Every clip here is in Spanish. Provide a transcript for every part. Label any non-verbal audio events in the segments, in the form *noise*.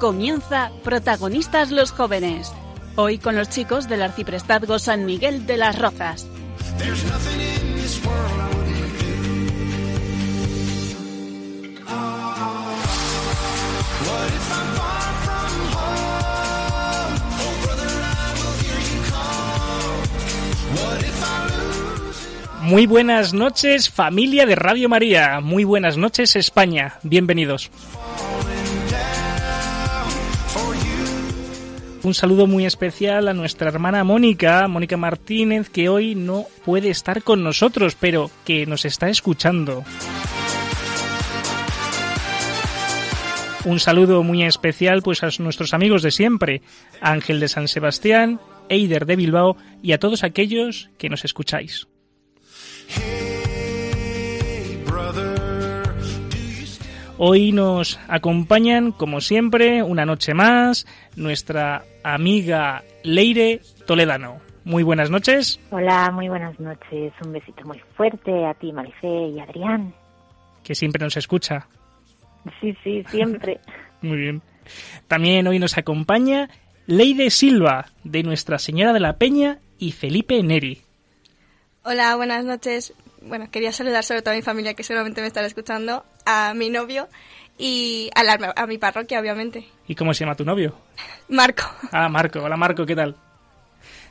Comienza Protagonistas los Jóvenes. Hoy con los chicos del Arciprestazgo San Miguel de las Rozas. Muy buenas noches familia de Radio María, muy buenas noches España, bienvenidos. Un saludo muy especial a nuestra hermana Mónica, Mónica Martínez, que hoy no puede estar con nosotros, pero que nos está escuchando. Un saludo muy especial pues a nuestros amigos de siempre, Ángel de San Sebastián, Eider de Bilbao y a todos aquellos que nos escucháis. Hoy nos acompañan, como siempre, una noche más, nuestra amiga Leire Toledano. Muy buenas noches. Hola, muy buenas noches. Un besito muy fuerte a ti, Maricé y Adrián. Que siempre nos escucha. Sí, sí, siempre. *laughs* muy bien. También hoy nos acompaña Leide Silva, de Nuestra Señora de la Peña, y Felipe Neri. Hola, buenas noches bueno, quería saludar sobre todo a mi familia que seguramente me estará escuchando, a mi novio y a, a mi parroquia, obviamente. ¿Y cómo se llama tu novio? *laughs* Marco. Ah, Marco. Hola, Marco, ¿qué tal?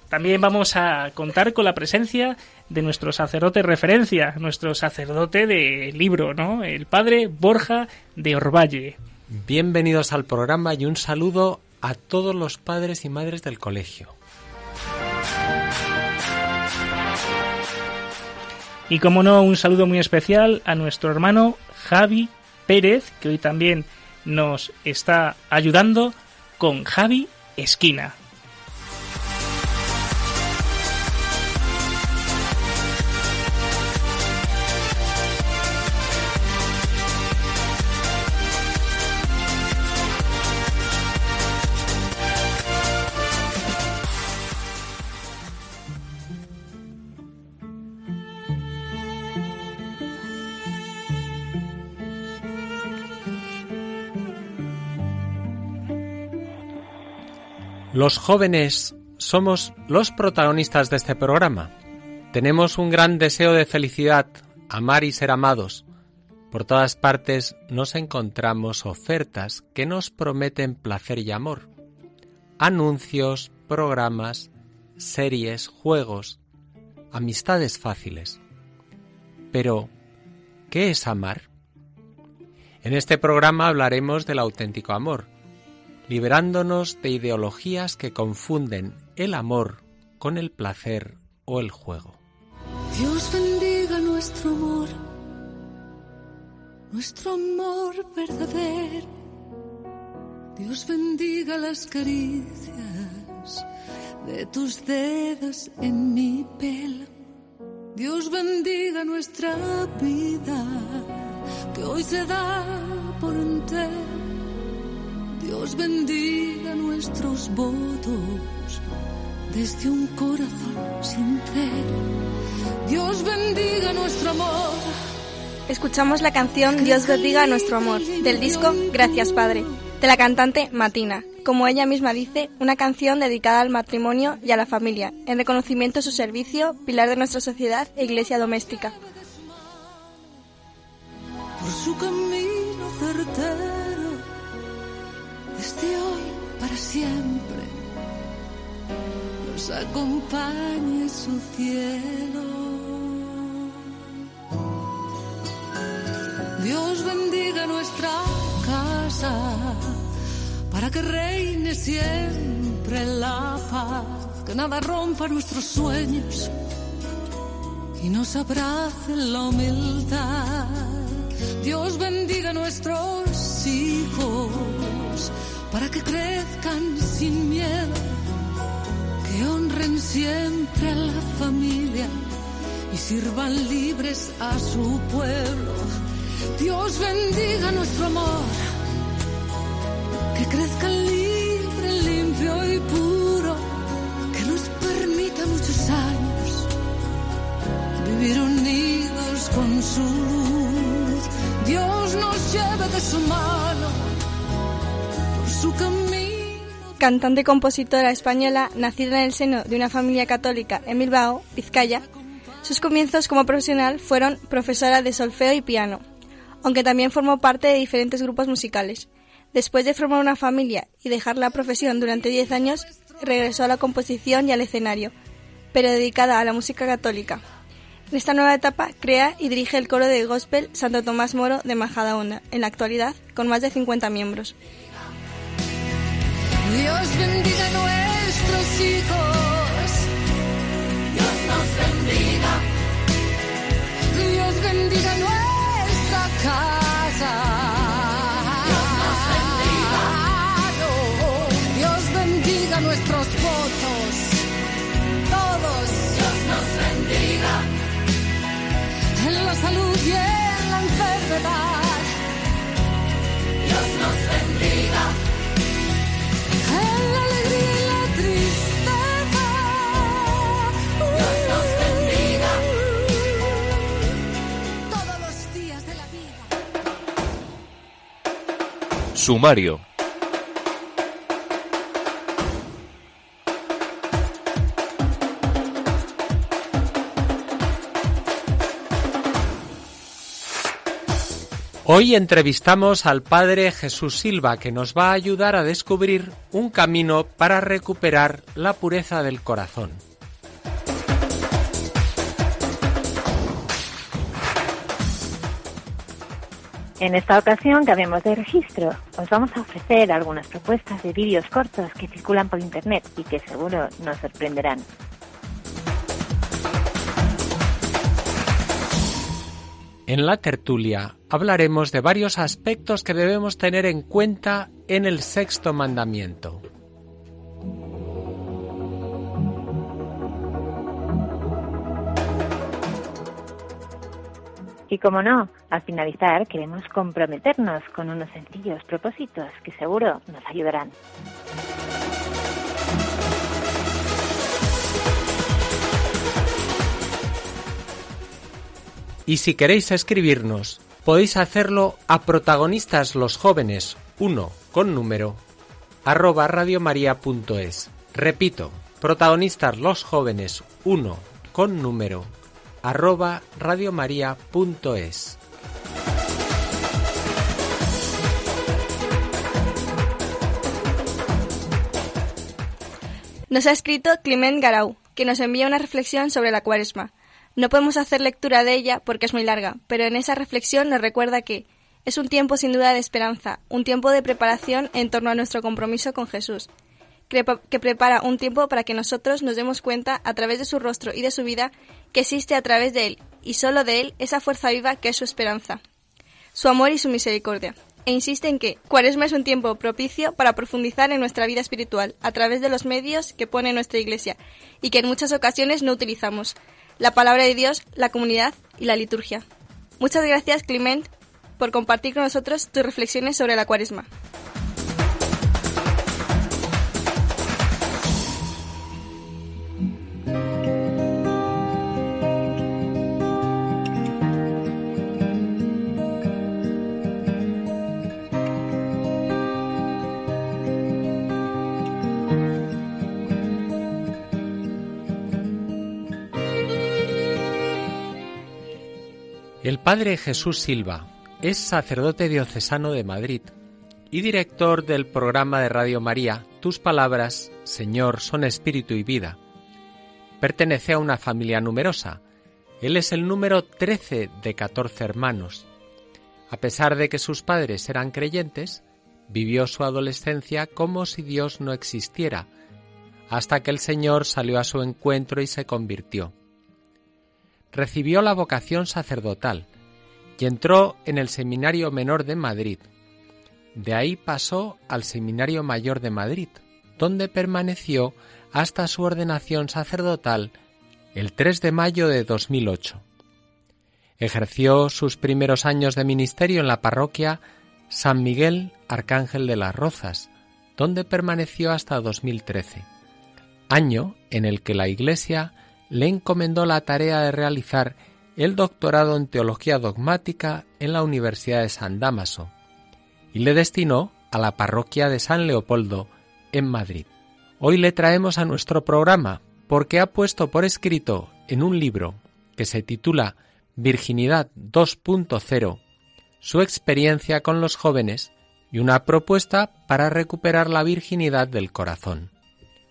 También vamos a contar con la presencia de nuestro sacerdote referencia, nuestro sacerdote de libro, ¿no? El padre Borja de Orvalle. Bienvenidos al programa y un saludo a todos los padres y madres del colegio. Y como no, un saludo muy especial a nuestro hermano Javi Pérez, que hoy también nos está ayudando con Javi Esquina. Los jóvenes somos los protagonistas de este programa. Tenemos un gran deseo de felicidad, amar y ser amados. Por todas partes nos encontramos ofertas que nos prometen placer y amor. Anuncios, programas, series, juegos, amistades fáciles. Pero, ¿qué es amar? En este programa hablaremos del auténtico amor liberándonos de ideologías que confunden el amor con el placer o el juego. Dios bendiga nuestro amor, nuestro amor verdadero. Dios bendiga las caricias de tus dedos en mi pelo. Dios bendiga nuestra vida que hoy se da por entero Dios bendiga nuestros votos desde un corazón sincero. Dios bendiga nuestro amor. Escuchamos la canción Dios bendiga nuestro amor del disco Gracias Padre de la cantante Matina. Como ella misma dice, una canción dedicada al matrimonio y a la familia, en reconocimiento de su servicio, pilar de nuestra sociedad e iglesia doméstica. Por su camino certero desde hoy para siempre. Nos acompañe su cielo. Dios bendiga nuestra casa para que reine siempre la paz, que nada rompa nuestros sueños y nos abrace la humildad. Dios bendiga nuestros hijos para que crezcan sin miedo, que honren siempre a la familia y sirvan libres a su pueblo. Dios bendiga nuestro amor, que crezca libre, limpio y puro, que nos permita muchos años vivir unidos con su luz. Dios nos lleve de su mano Cantante y compositora española, nacida en el seno de una familia católica en Bilbao, Vizcaya, sus comienzos como profesional fueron profesora de solfeo y piano, aunque también formó parte de diferentes grupos musicales. Después de formar una familia y dejar la profesión durante 10 años, regresó a la composición y al escenario, pero dedicada a la música católica. En esta nueva etapa crea y dirige el coro de gospel Santo Tomás Moro de Majadahonda, en la actualidad con más de 50 miembros. Dios bendiga a nuestros hijos. Dios nos bendiga. Dios bendiga nuestra casa. Dios nos bendiga. Dios bendiga nuestros votos. Todos. Dios nos bendiga. En la salud y en la enfermedad. Dios nos bendiga. Sumario. Hoy entrevistamos al padre Jesús Silva que nos va a ayudar a descubrir un camino para recuperar la pureza del corazón. En esta ocasión cambiamos de registro. Os vamos a ofrecer algunas propuestas de vídeos cortos que circulan por internet y que seguro nos sorprenderán. En la tertulia hablaremos de varios aspectos que debemos tener en cuenta en el sexto mandamiento. Y como no, al finalizar queremos comprometernos con unos sencillos propósitos que seguro nos ayudarán. Y si queréis escribirnos, podéis hacerlo a protagonistas los jóvenes 1 con número arroba radiomaria.es. Repito, protagonistas los jóvenes 1 con número arroba radiomaria.es. Nos ha escrito Clement Garau, que nos envía una reflexión sobre la cuaresma. No podemos hacer lectura de ella porque es muy larga, pero en esa reflexión nos recuerda que es un tiempo sin duda de esperanza, un tiempo de preparación en torno a nuestro compromiso con Jesús, que, que prepara un tiempo para que nosotros nos demos cuenta a través de su rostro y de su vida que existe a través de Él, y solo de Él, esa fuerza viva que es su esperanza, su amor y su misericordia. E insiste en que Cuaresma es un tiempo propicio para profundizar en nuestra vida espiritual a través de los medios que pone nuestra Iglesia y que en muchas ocasiones no utilizamos, la palabra de Dios, la comunidad y la liturgia. Muchas gracias, Clement, por compartir con nosotros tus reflexiones sobre la Cuaresma. Padre Jesús Silva es sacerdote diocesano de Madrid y director del programa de Radio María Tus Palabras, Señor, son espíritu y vida. Pertenece a una familia numerosa. Él es el número 13 de 14 hermanos. A pesar de que sus padres eran creyentes, vivió su adolescencia como si Dios no existiera, hasta que el Señor salió a su encuentro y se convirtió recibió la vocación sacerdotal y entró en el Seminario Menor de Madrid. De ahí pasó al Seminario Mayor de Madrid, donde permaneció hasta su ordenación sacerdotal el 3 de mayo de 2008. Ejerció sus primeros años de ministerio en la parroquia San Miguel Arcángel de las Rozas, donde permaneció hasta 2013, año en el que la Iglesia le encomendó la tarea de realizar el doctorado en Teología Dogmática en la Universidad de San Damaso y le destinó a la parroquia de San Leopoldo en Madrid. Hoy le traemos a nuestro programa porque ha puesto por escrito en un libro que se titula Virginidad 2.0 su experiencia con los jóvenes y una propuesta para recuperar la virginidad del corazón.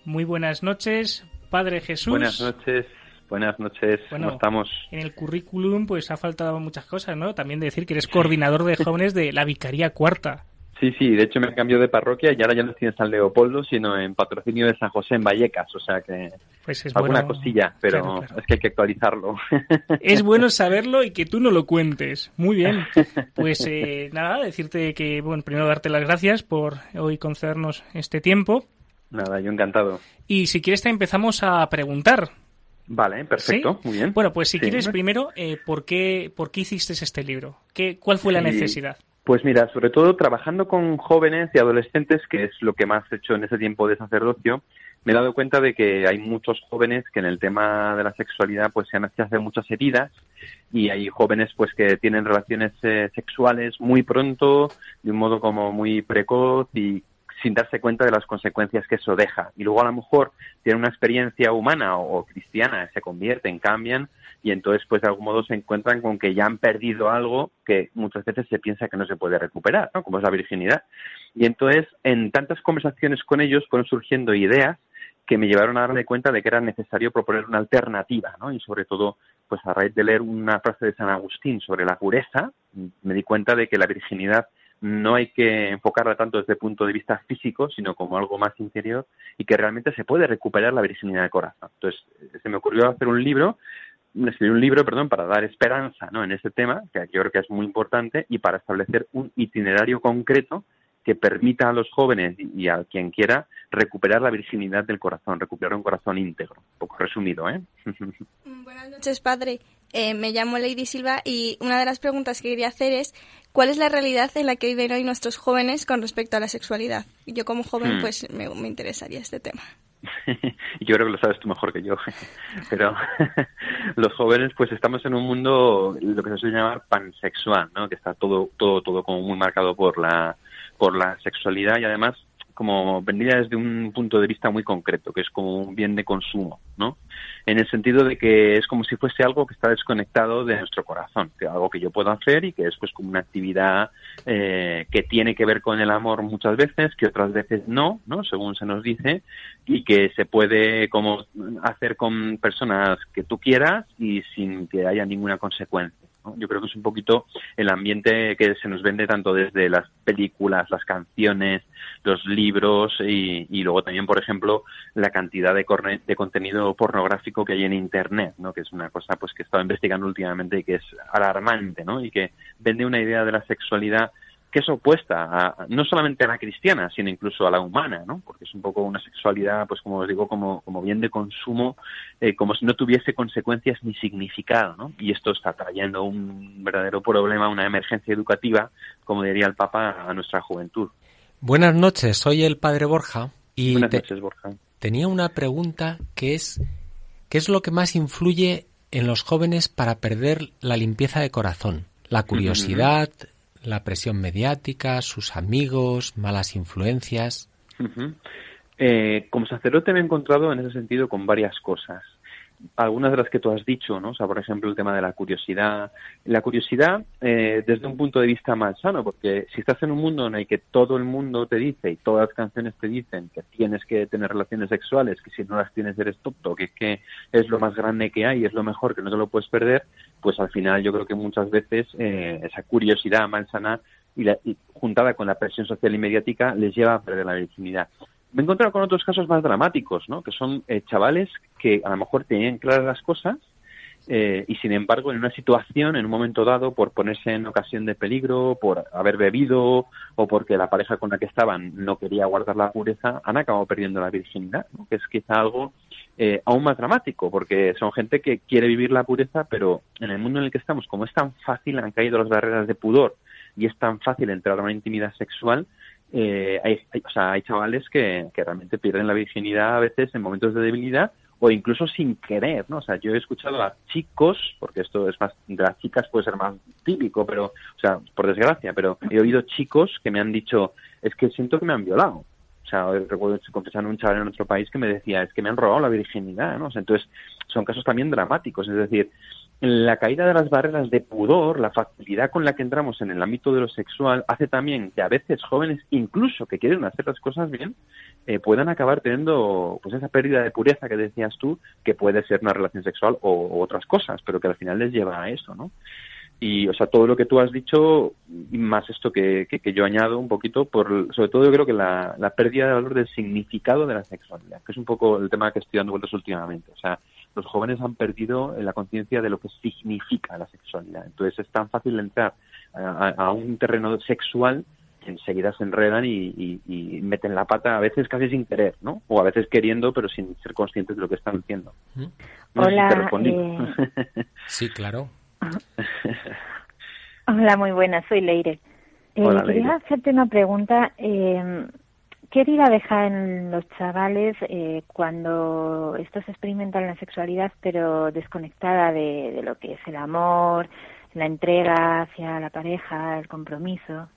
Muy buenas noches, Padre Jesús. Buenas noches. Buenas noches, ¿cómo estamos? En el currículum pues ha faltado muchas cosas, ¿no? También decir que eres coordinador de jóvenes de la Vicaría Cuarta. Sí, sí, de hecho me cambiado de parroquia y ahora ya no estoy en San Leopoldo, sino en patrocinio de San José en Vallecas, o sea que pues es alguna cosilla, pero es que hay que actualizarlo. *laughs* Es bueno saberlo y que tú no lo cuentes. Muy bien. Pues eh, nada, decirte que, bueno, primero darte las gracias por hoy concedernos este tiempo. Nada, yo encantado. Y si quieres te empezamos a preguntar. Vale, perfecto, muy bien. Bueno, pues si quieres primero, eh, ¿por, qué, ¿por qué hiciste este libro? ¿Qué, ¿Cuál fue la necesidad? Pues mira, sobre todo trabajando con jóvenes y adolescentes, que es lo que más he hecho en ese tiempo de sacerdocio, me he dado cuenta de que hay muchos jóvenes que en el tema de la sexualidad pues se han hecho muchas heridas y hay jóvenes pues que tienen relaciones eh, sexuales muy pronto, de un modo como muy precoz y sin darse cuenta de las consecuencias que eso deja. Y luego a lo mejor tienen una experiencia humana o, cristiana, se convierten, cambian y entonces pues de algún modo se encuentran con que ya han perdido algo que muchas veces se piensa que no se puede recuperar, como es la virginidad. Y entonces en tantas conversaciones con ellos fueron surgiendo ideas que me llevaron a darme cuenta de que era necesario proponer una alternativa, ¿no? Y sobre todo, pues a raíz de leer una frase de San Agustín sobre la pureza, me di cuenta de que la virginidad no hay que enfocarla tanto desde el punto de vista físico, sino como algo más interior y que realmente se puede recuperar la virginidad del corazón. Entonces, se me ocurrió hacer un libro, escribir un libro, perdón, para dar esperanza ¿no? en ese tema, que yo creo que es muy importante, y para establecer un itinerario concreto que permita a los jóvenes y a quien quiera recuperar la virginidad del corazón, recuperar un corazón íntegro. Un poco resumido, ¿eh? *laughs* Buenas noches, padre. Eh, me llamo Lady Silva y una de las preguntas que quería hacer es ¿cuál es la realidad en la que viven hoy nuestros jóvenes con respecto a la sexualidad? Yo como joven hmm. pues me, me interesaría este tema. *laughs* yo creo que lo sabes tú mejor que yo, *laughs* pero los jóvenes pues estamos en un mundo lo que se suele llamar pansexual, ¿no? Que está todo todo todo como muy marcado por la por la sexualidad y además como vendría desde un punto de vista muy concreto, que es como un bien de consumo, ¿no? En el sentido de que es como si fuese algo que está desconectado de nuestro corazón, que algo que yo puedo hacer y que es pues como una actividad eh, que tiene que ver con el amor muchas veces, que otras veces no, ¿no? Según se nos dice, y que se puede como hacer con personas que tú quieras y sin que haya ninguna consecuencia. Yo creo que es un poquito el ambiente que se nos vende tanto desde las películas, las canciones, los libros y, luego también, por ejemplo, la cantidad de, de, contenido pornográfico que hay en Internet, ¿no? que es una cosa pues que he estado investigando últimamente y que es alarmante ¿no? y que vende una idea de la sexualidad que es opuesta a, no solamente a la cristiana, sino incluso a la humana, ¿no? Porque es un poco una sexualidad, pues como os digo, como, como bien de consumo, eh, como si no tuviese consecuencias ni significado, ¿no? Y esto está trayendo un verdadero problema, una emergencia educativa, como diría el Papa, a nuestra juventud. Buenas noches, soy el Padre Borja y Buenas noches, Borja. tenía una pregunta que es, ¿qué es lo que más influye en los jóvenes para perder la limpieza de corazón? La curiosidad, la presión mediática, sus amigos, malas influencias. Eh, como sacerdote me he encontrado en ese sentido con varias cosas algunas de las que tú has dicho, ¿no? O sea, por ejemplo, el tema de la curiosidad. La curiosidad eh, desde un punto de vista más sano, porque si estás en un mundo en el que todo el mundo te dice y todas las canciones te dicen que tienes que tener relaciones sexuales, que si no las tienes eres tonto, que es que es lo más grande que hay, es lo mejor, que no te lo puedes perder, pues al final yo creo que muchas veces eh, esa curiosidad malsana y, la, y juntada con la presión social y mediática les lleva a perder la virginidad me he encontrado con otros casos más dramáticos, ¿no? Que son eh, chavales que a lo mejor tenían claras las cosas eh, y sin embargo en una situación, en un momento dado, por ponerse en ocasión de peligro, por haber bebido o porque la pareja con la que estaban no quería guardar la pureza, han acabado perdiendo la virginidad, que es quizá algo eh, aún más dramático, porque son gente que quiere vivir la pureza, pero en el mundo en el que estamos, como es tan fácil, han caído las barreras de pudor y es tan fácil entrar a una intimidad sexual, eh, hay, o sea, hay chavales que, que realmente pierden la virginidad a veces en momentos de debilidad o incluso sin querer, ¿no? O sea, yo he escuchado a chicos, porque esto es más, de las chicas puede ser más típico, pero, o sea, por desgracia, pero he oído chicos que me han dicho, es que siento que me han violado. O sea, recuerdo confesar un chaval en otro país que me decía, es que me han robado la virginidad, ¿no? O sea, entonces, son casos también dramáticos, es decir, la caída de las barreras de pudor, la facilidad con la que entramos en el ámbito de lo sexual, hace también que a veces jóvenes, incluso que quieren hacer las cosas bien, eh, puedan acabar teniendo pues esa pérdida de pureza que decías tú, que puede ser una relación sexual o, otras cosas, pero que al final les lleva a eso, ¿no? Y, o sea, todo lo que tú has dicho, más esto que, que, yo añado un poquito, por, sobre todo yo creo que la, la pérdida de valor del significado de la sexualidad, que es un poco el tema que estoy dando vueltas últimamente. O sea, los jóvenes han perdido la conciencia de lo que significa la sexualidad. Entonces es tan fácil entrar a, un terreno sexual que enseguida se enredan y, meten la pata, a veces casi sin querer, ¿no? O a veces queriendo, pero sin ser conscientes de lo que están haciendo. Hola. Eh, *laughs* sí, claro. Hola, muy buenas, soy Leire. Eh, quería hacerte una pregunta. Eh, ¿Qué herida deja en los chavales eh, cuando estos experimentan la sexualidad pero desconectada de, lo que es el amor, la entrega hacia la pareja, el compromiso?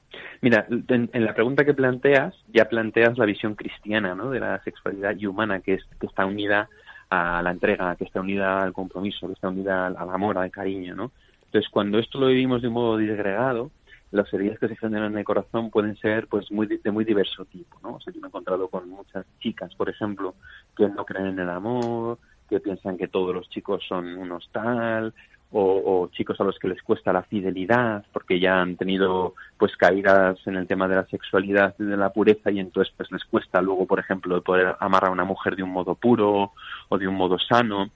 Mira, en, la pregunta que planteas, ya planteas la visión cristiana ¿no? de la sexualidad y humana, que está unida a la entrega, que está unida al compromiso, que está unida al, al amor, al cariño. ¿no? Entonces, cuando esto lo vivimos de un modo disgregado, las heridas que se generan en el corazón pueden ser pues muy de muy diverso tipo, ¿no? O sea, yo me he encontrado con muchas chicas, por ejemplo, que no creen en el amor, que piensan que todos los chicos son unos tal, o, chicos a los que les cuesta la fidelidad porque ya han tenido pues caídas en el tema de la sexualidad y de la pureza y entonces pues les cuesta luego por ejemplo poder amar a una mujer de un modo puro o de un modo sano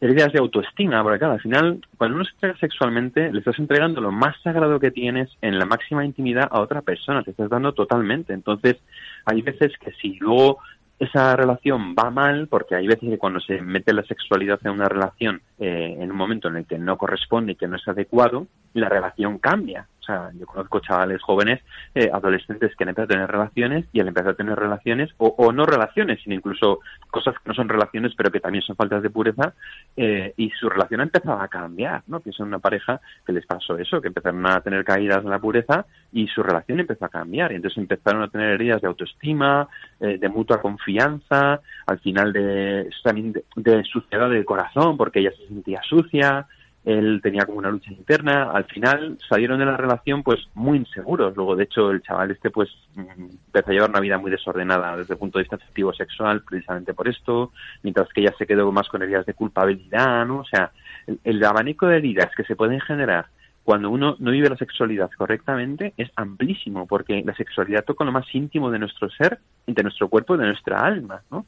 heridas de autoestima, porque al final, cuando uno se entrega sexualmente, le estás entregando lo más sagrado que tienes en la máxima intimidad a otra persona, te estás dando totalmente. Entonces, hay veces que si luego esa relación va mal, porque hay veces que cuando se mete la sexualidad en una relación eh, en un momento en el que no corresponde y que no es adecuado, la relación cambia. O sea, yo conozco chavales jóvenes, eh, adolescentes que han empezado a tener relaciones y al empezar a tener relaciones, o, no relaciones, sino incluso cosas que no son relaciones, pero que también son faltas de pureza, eh, y su relación ha empezado a cambiar, ¿no? Pienso en una pareja que les pasó eso, que empezaron a tener caídas en la pureza y su relación empezó a cambiar. Y entonces empezaron a tener heridas de autoestima, eh, de mutua confianza, al final de, también de, de suciedad del corazón, porque ella se sentía sucia, él tenía como una lucha interna, al final salieron de la relación pues muy inseguros, luego de hecho el chaval este pues mm, empezó a llevar una vida muy desordenada desde el punto de vista afectivo sexual precisamente por esto, mientras que ella se quedó más con heridas de culpabilidad, ¿no? O sea, el, el abanico de heridas que se pueden generar cuando uno no vive la sexualidad correctamente es amplísimo, porque la sexualidad toca lo más íntimo de nuestro ser, de nuestro cuerpo y de nuestra alma, ¿no?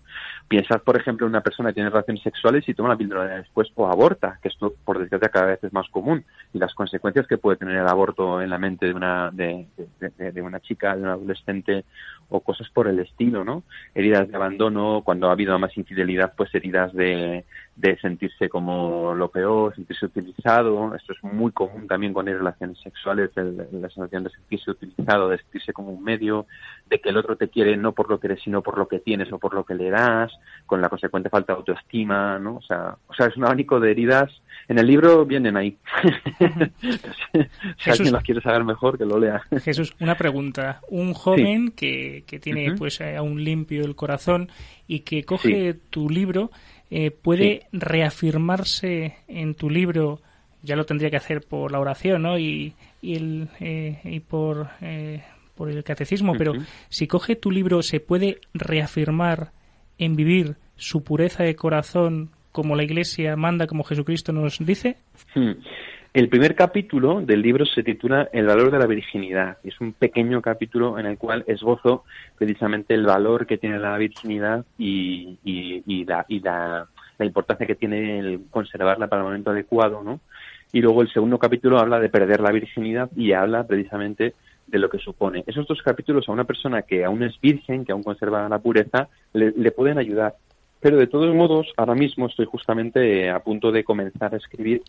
Piensad, por ejemplo, en una persona que tiene relaciones sexuales y toma la píldora después o aborta, que esto, por desgracia, cada vez es más común, y las consecuencias que puede tener el aborto en la mente de una, de, de una chica, de un adolescente, o cosas por el estilo, ¿no? Heridas de abandono, cuando ha habido más infidelidad, pues heridas de, de sentirse como lo peor, sentirse utilizado. Esto es muy común también con relaciones sexuales, la sensación de sentirse utilizado, de sentirse como un medio, de que el otro te quiere no por lo que eres, sino por lo que tienes o por lo que le das, con la consecuente falta de autoestima, ¿no? O sea, o sea es un abanico de heridas. En el libro vienen ahí. *laughs* si alguien las quiere saber mejor, que lo lea. Jesús, una pregunta. Un joven que, que tiene pues aún limpio el corazón y que coge tu libro eh, puede reafirmarse en tu libro, ya lo tendría que hacer por la oración ¿no? y, y, el, eh, y por, eh, por el catecismo, pero si coge tu libro, ¿se puede reafirmar en vivir su pureza de corazón como la Iglesia manda, como Jesucristo nos dice? Hmm. El primer capítulo del libro se titula El valor de la virginidad. Es un pequeño capítulo en el cual esbozo precisamente el valor que tiene la virginidad y, la importancia que tiene el conservarla para el momento adecuado, ¿no? Y luego el segundo capítulo habla de perder la virginidad y habla precisamente de lo que supone. Esos dos capítulos a una persona que aún es virgen, que aún conserva la pureza, le, pueden ayudar. Pero de todos modos, ahora mismo estoy justamente a punto de comenzar a escribir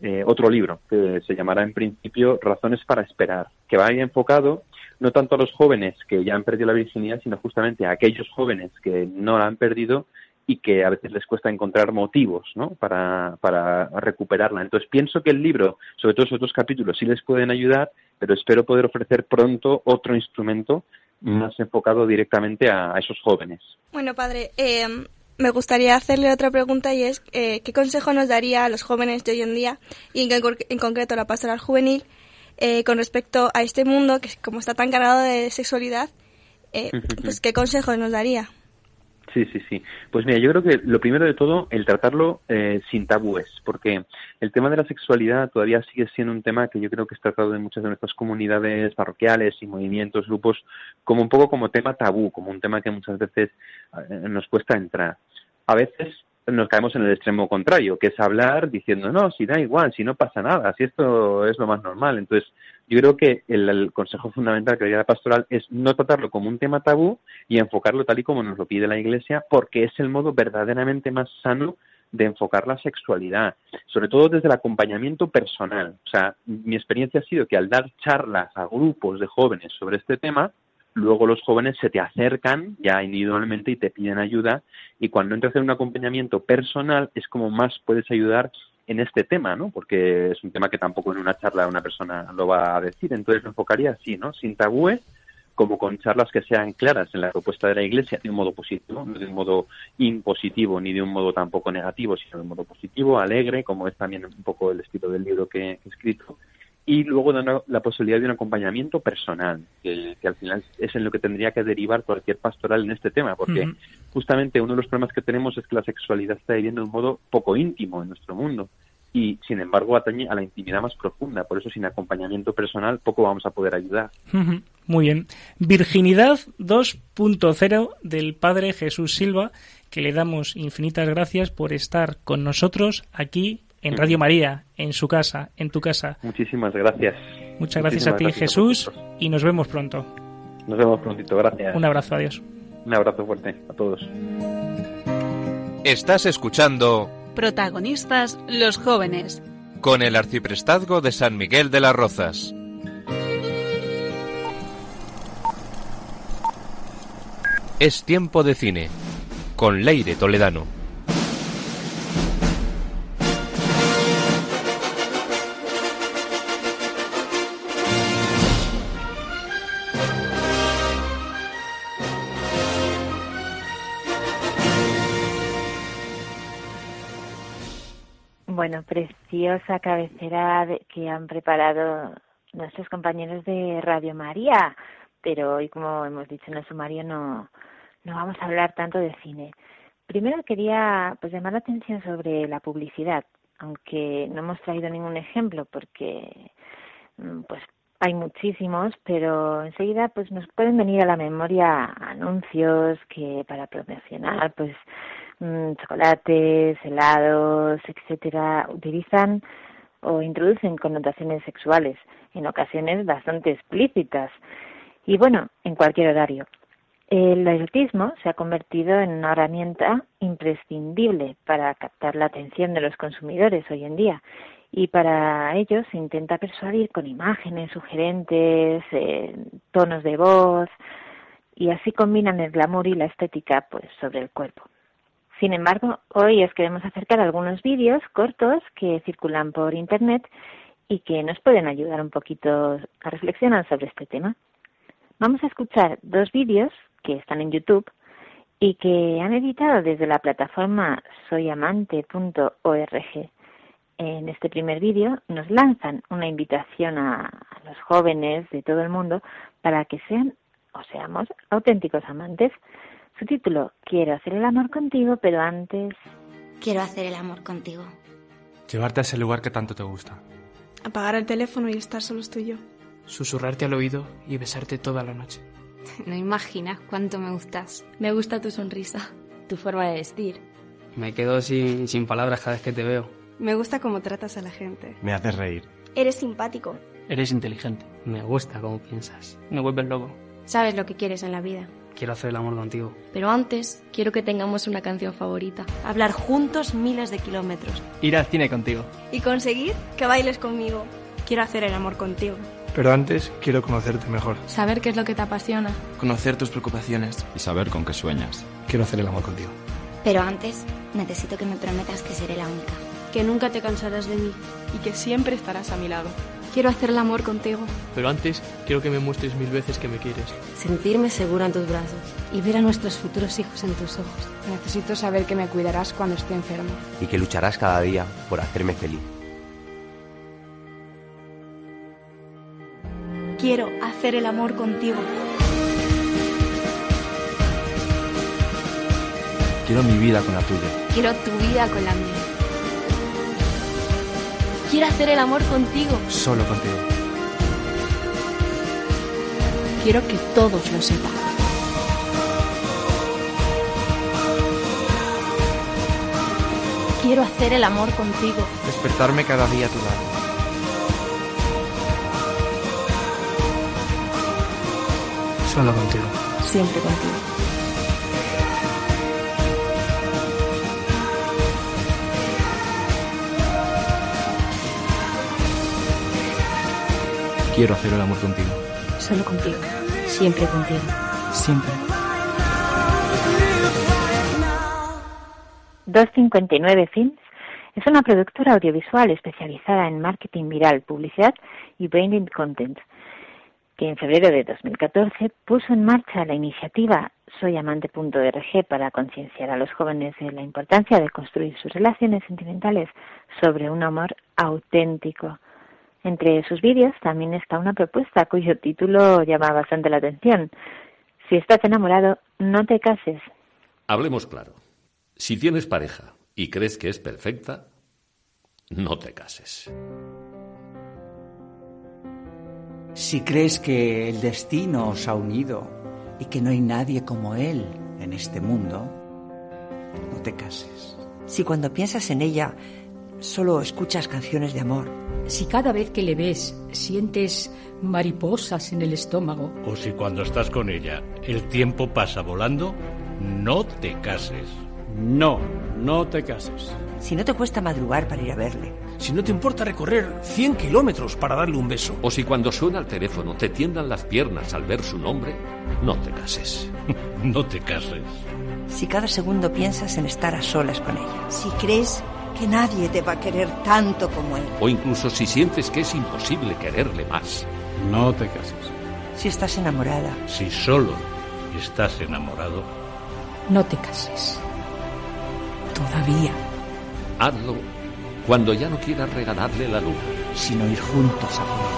eh, otro libro que se llamará en principio Razones para esperar, que vaya enfocado no tanto a los jóvenes que ya han perdido la virginidad, sino justamente a aquellos jóvenes que no la han perdido y que a veces les cuesta encontrar motivos ¿no? para, para recuperarla. Entonces pienso que el libro, sobre todo esos dos capítulos, sí les pueden ayudar, pero espero poder ofrecer pronto otro instrumento más enfocado directamente a, esos jóvenes. Bueno, padre, eh, me gustaría hacerle otra pregunta y es eh, ¿qué consejo nos daría a los jóvenes de hoy en día y en, en concreto la pastoral juvenil eh, con respecto a este mundo que como está tan cargado de sexualidad? pues ¿qué consejo nos daría? Sí, sí, sí. Pues mira, yo creo que lo primero de todo, el tratarlo eh, sin tabúes, porque el tema de la sexualidad todavía sigue siendo un tema que yo creo que es tratado en muchas de nuestras comunidades parroquiales y movimientos, grupos, como un poco como tema tabú, como un tema que muchas veces eh, nos cuesta entrar. A veces nos caemos en el extremo contrario, que es hablar diciendo, no, si da igual, si no pasa nada, si esto es lo más normal. Entonces, yo creo que el, consejo fundamental que daría la pastoral es no tratarlo como un tema tabú y enfocarlo tal y como nos lo pide la Iglesia, porque es el modo verdaderamente más sano de enfocar la sexualidad, sobre todo desde el acompañamiento personal. O sea, mi experiencia ha sido que al dar charlas a grupos de jóvenes sobre este tema, luego los jóvenes se te acercan ya individualmente y te piden ayuda y cuando entras en un acompañamiento personal es como más puedes ayudar en este tema, ¿no? Porque es un tema que tampoco en una charla una persona lo va a decir, entonces lo enfocaría así, ¿no? Sin tabúes, como con charlas que sean claras en la propuesta de la Iglesia de un modo positivo, no de un modo impositivo ni de un modo tampoco negativo, sino de un modo positivo, alegre, como es también un poco el estilo del libro que he escrito, y luego dando la posibilidad de un acompañamiento personal, que, al final es en lo que tendría que derivar cualquier pastoral en este tema, porque justamente uno de los problemas que tenemos es que la sexualidad está viviendo de un modo poco íntimo en nuestro mundo y sin embargo atañe a la intimidad más profunda, por eso sin acompañamiento personal poco vamos a poder ayudar. Muy bien. Virginidad 2.0 del Padre Jesús Silva, que le damos infinitas gracias por estar con nosotros aquí en Radio María, en su casa, en tu casa. Muchísimas gracias. Muchas gracias a ti, Jesús, y nos vemos pronto. Nos vemos prontito, gracias. Un abrazo, adiós. Un abrazo fuerte a todos. Estás escuchando Protagonistas los jóvenes. Con el arciprestazgo de San Miguel de las Rozas. Es tiempo de cine. Con Leire Toledano. Bueno, preciosa cabecera que han preparado nuestros compañeros de Radio María, pero hoy, como hemos dicho en el sumario, no, no vamos a hablar tanto de cine. Primero quería pues llamar la atención sobre la publicidad, aunque no hemos traído ningún ejemplo porque mm, pues hay muchísimos, pero enseguida pues nos pueden venir a la memoria anuncios que para promocionar pues Mm, chocolates, helados, etcétera, utilizan o introducen connotaciones sexuales, en ocasiones bastante explícitas, y bueno, en cualquier horario. El erotismo se ha convertido en una herramienta imprescindible para captar la atención de los consumidores hoy en día y para ello se intenta persuadir con imágenes sugerentes, eh, tonos de voz y así combinan el glamour y la estética pues sobre el cuerpo. Sin embargo, hoy os queremos acercar algunos vídeos cortos que circulan por Internet y que nos pueden ayudar un poquito a reflexionar sobre este tema. Vamos a escuchar dos vídeos que están en YouTube y que han editado desde la plataforma soyamante.org. En este primer vídeo nos lanzan una invitación a, los jóvenes de todo el mundo para que sean o seamos auténticos amantes. Su título, Quiero hacer el amor contigo, pero antes... Quiero hacer el amor contigo. Llevarte a ese lugar que tanto te gusta. Apagar el teléfono y estar solo tú y yo. Susurrarte al oído y besarte toda la noche. *laughs* No imaginas cuánto me gustas. Me gusta tu sonrisa, tu forma de vestir. Me quedo sin, sin palabras cada vez que te veo. Me gusta cómo tratas a la gente. Me haces reír. Eres simpático. Eres inteligente. Me gusta cómo piensas. Me vuelves loco. Sabes lo que quieres en la vida. Quiero hacer el amor contigo. Pero antes, quiero que tengamos una canción favorita. Hablar juntos miles de kilómetros. Ir al cine contigo. Y conseguir que bailes conmigo. Quiero hacer el amor contigo. Pero antes quiero conocerte mejor. Saber qué es lo que te apasiona. Conocer tus preocupaciones. Y saber con qué sueñas. Quiero hacer el amor contigo. Pero antes, necesito que me prometas que seré la única. Que nunca te cansarás de mí. Y que siempre estarás a mi lado. Quiero hacer el amor contigo. Pero antes, quiero que me muestres mil veces que me quieres. Sentirme segura en tus brazos. Y ver a nuestros futuros hijos en tus ojos. Necesito saber que me cuidarás cuando esté enfermo. Y que lucharás cada día por hacerme feliz. Quiero hacer el amor contigo. Quiero mi vida con la tuya. Quiero tu vida con la mía. Quiero hacer el amor contigo. Solo contigo. Quiero que todos lo sepan. Quiero hacer el amor contigo. Despertarme cada día a tu lado. Solo contigo. Siempre contigo. Quiero hacer el amor contigo. Solo contigo. Siempre contigo. Siempre. 259 Films es una productora audiovisual especializada en marketing viral, publicidad y branding content, que en febrero de 2014 puso en marcha la iniciativa soyamante.org para concienciar a los jóvenes de la importancia de construir sus relaciones sentimentales sobre un amor auténtico. Entre sus vídeos también está una propuesta cuyo título llama bastante la atención. Si estás enamorado, no te cases. Hablemos claro. Si tienes pareja y crees que es perfecta, no te cases. Si crees que el destino os ha unido y que no hay nadie como él en este mundo, no te cases. Si cuando piensas en ella solo escuchas canciones de amor. Si cada vez que le ves sientes mariposas en el estómago. O si cuando estás con ella el tiempo pasa volando, no te cases. No, no te cases. Si no te cuesta madrugar para ir a verle. Si no te importa recorrer 100 kilómetros para darle un beso. O si cuando suena el teléfono te tiendan las piernas al ver su nombre, no te cases. *laughs* no te cases. Si cada segundo piensas en estar a solas con ella. Si crees que nadie te va a querer tanto como él. O incluso si sientes que es imposible quererle más. No te cases. Si estás enamorada. Si solo estás enamorado. No te cases. Todavía. Hazlo cuando ya no quieras regalarle la luna. Sino ir juntos a por él.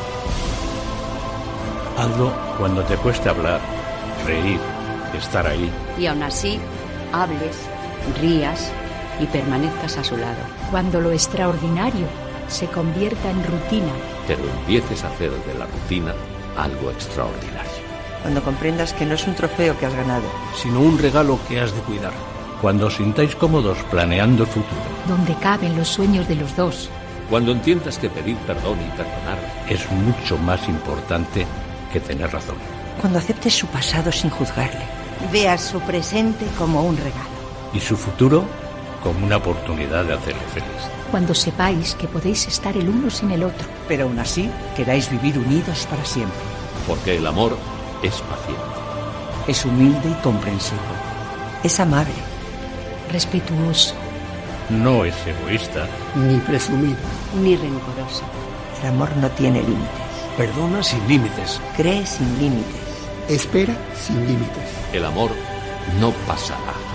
Hazlo cuando te cueste hablar, reír, estar ahí. Y aún así, hables, rías y permanezcas a su lado. Cuando lo extraordinario se convierta en rutina. Pero empieces a hacer de la rutina algo extraordinario. Cuando comprendas que no es un trofeo que has ganado, sino un regalo que has de cuidar. Cuando os sintáis cómodos planeando el futuro. Donde caben los sueños de los dos. Cuando entiendas que pedir perdón y perdonar es mucho más importante que tener razón. Cuando aceptes su pasado sin juzgarle. Veas su presente como un regalo. Y su futuro como una oportunidad de hacerle feliz. Cuando sepáis que podéis estar el uno sin el otro. Pero aún así queráis vivir unidos para siempre. Porque el amor es paciente. Es humilde y comprensivo. Es amable. Respetuoso. No es egoísta. Ni presumido. Ni rencoroso. El amor no tiene límites. Perdona sin límites. Cree sin límites. Espera sin límites. El amor no pasará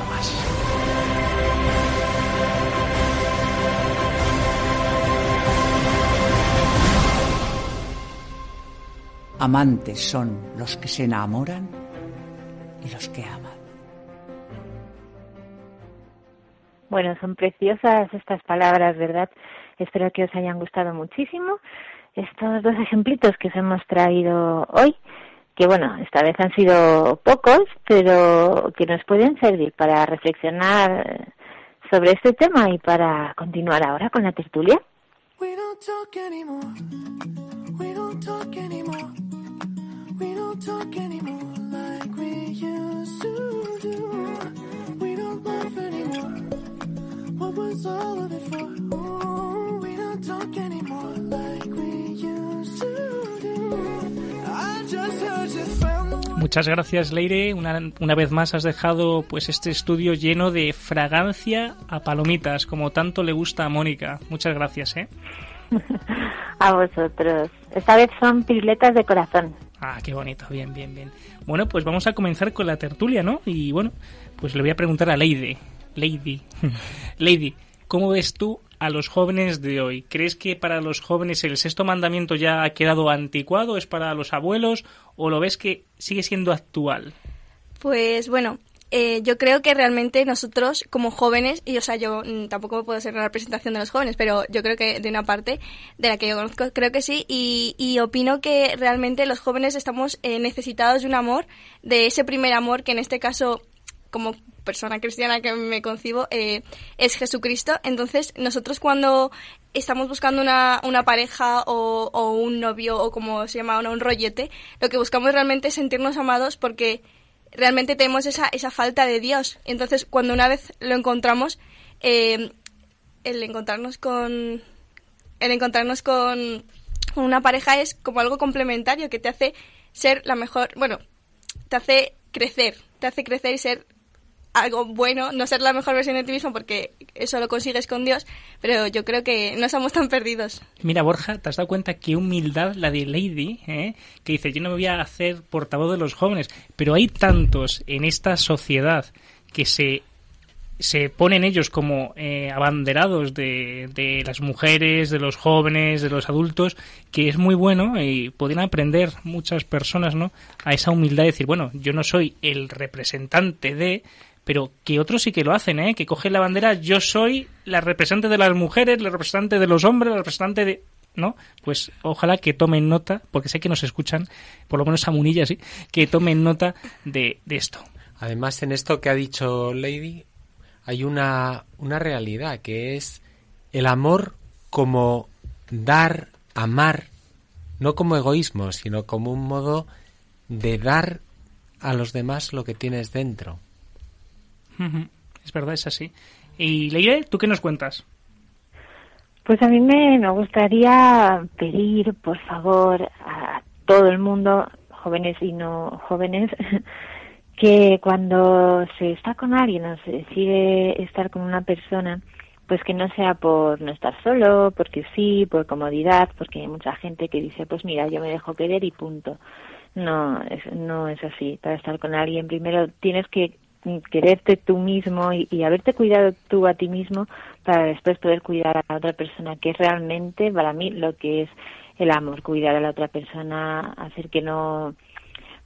Amantes son los que se enamoran y los que aman. Bueno, son preciosas estas palabras, ¿verdad? Espero que os hayan gustado muchísimo estos dos ejemplitos que os hemos traído hoy, que bueno, esta vez han sido pocos, pero que nos pueden servir para reflexionar sobre este tema y para continuar ahora con la tertulia. Muchas gracias, Leire. Una, una, vez más has dejado pues este estudio lleno de fragancia a palomitas, como tanto le gusta a Mónica. Muchas gracias, ¿eh? *laughs* a vosotros. Esta vez son piruletas de corazón. Ah, qué bonito. Bien, bien, bien. Bueno, pues vamos a comenzar con la tertulia, ¿no? Y bueno, pues le voy a preguntar a Leide. Lady. *laughs* Lady, ¿cómo ves tú a los jóvenes de hoy? ¿Crees que para los jóvenes el sexto mandamiento ya ha quedado anticuado? ¿Es para los abuelos? ¿O lo ves que sigue siendo actual? Pues bueno, eh, yo creo que realmente nosotros como jóvenes, y o sea, yo mm, tampoco puedo ser una representación de los jóvenes, pero yo creo que de una parte de la que yo conozco, creo que sí, y, opino que realmente los jóvenes estamos eh, necesitados de un amor, de ese primer amor que en este caso como persona cristiana que me concibo eh, es Jesucristo. Entonces, nosotros cuando estamos buscando una, una pareja o, un novio o como se llama, un rollete, lo que buscamos realmente es sentirnos amados porque realmente tenemos esa, esa falta de Dios. Entonces, cuando una vez lo encontramos, eh, el encontrarnos con el encontrarnos con una pareja es como algo complementario que te hace ser la mejor, bueno, te hace crecer, te hace crecer y ser algo bueno, no ser la mejor versión de ti mismo porque eso lo consigues con Dios, pero yo creo que no somos tan perdidos. Mira, Borja, ¿te has dado cuenta qué humildad la de Lady, eh? que dice, yo no me voy a hacer portavoz de los jóvenes, pero hay tantos en esta sociedad que se se ponen ellos como eh, abanderados de, de, las mujeres, de los jóvenes, de los adultos, que es muy bueno y podrían aprender muchas personas ¿no? a esa humildad de decir, bueno, yo no soy el representante de, pero que otros sí que lo hacen, ¿eh? que cogen la bandera, yo soy la representante de las mujeres, la representante de los hombres, la representante de... ¿no? Pues ojalá que tomen nota, porque sé que nos escuchan, por lo menos a Munilla, sí, que tomen nota de, de esto. Además, en esto que ha dicho Lady, hay una, una realidad, que es el amor como dar, amar, no como egoísmo, sino como un modo de dar a los demás lo que tienes dentro. Es verdad, es así. Y Leire, ¿tú qué nos cuentas? Pues a mí me, me gustaría pedir, por favor, a todo el mundo, jóvenes y no jóvenes, *laughs* que cuando se está con alguien o se decide estar con una persona, pues que no sea por no estar solo, porque sí, por comodidad, porque hay mucha gente que dice, pues mira, yo me dejo querer y punto. No, es, no es así. Para estar con alguien, primero tienes que quererte tú mismo y, haberte cuidado tú a ti mismo para después poder cuidar a la otra persona, que es realmente para mí lo que es el amor, cuidar a la otra persona, hacer que no,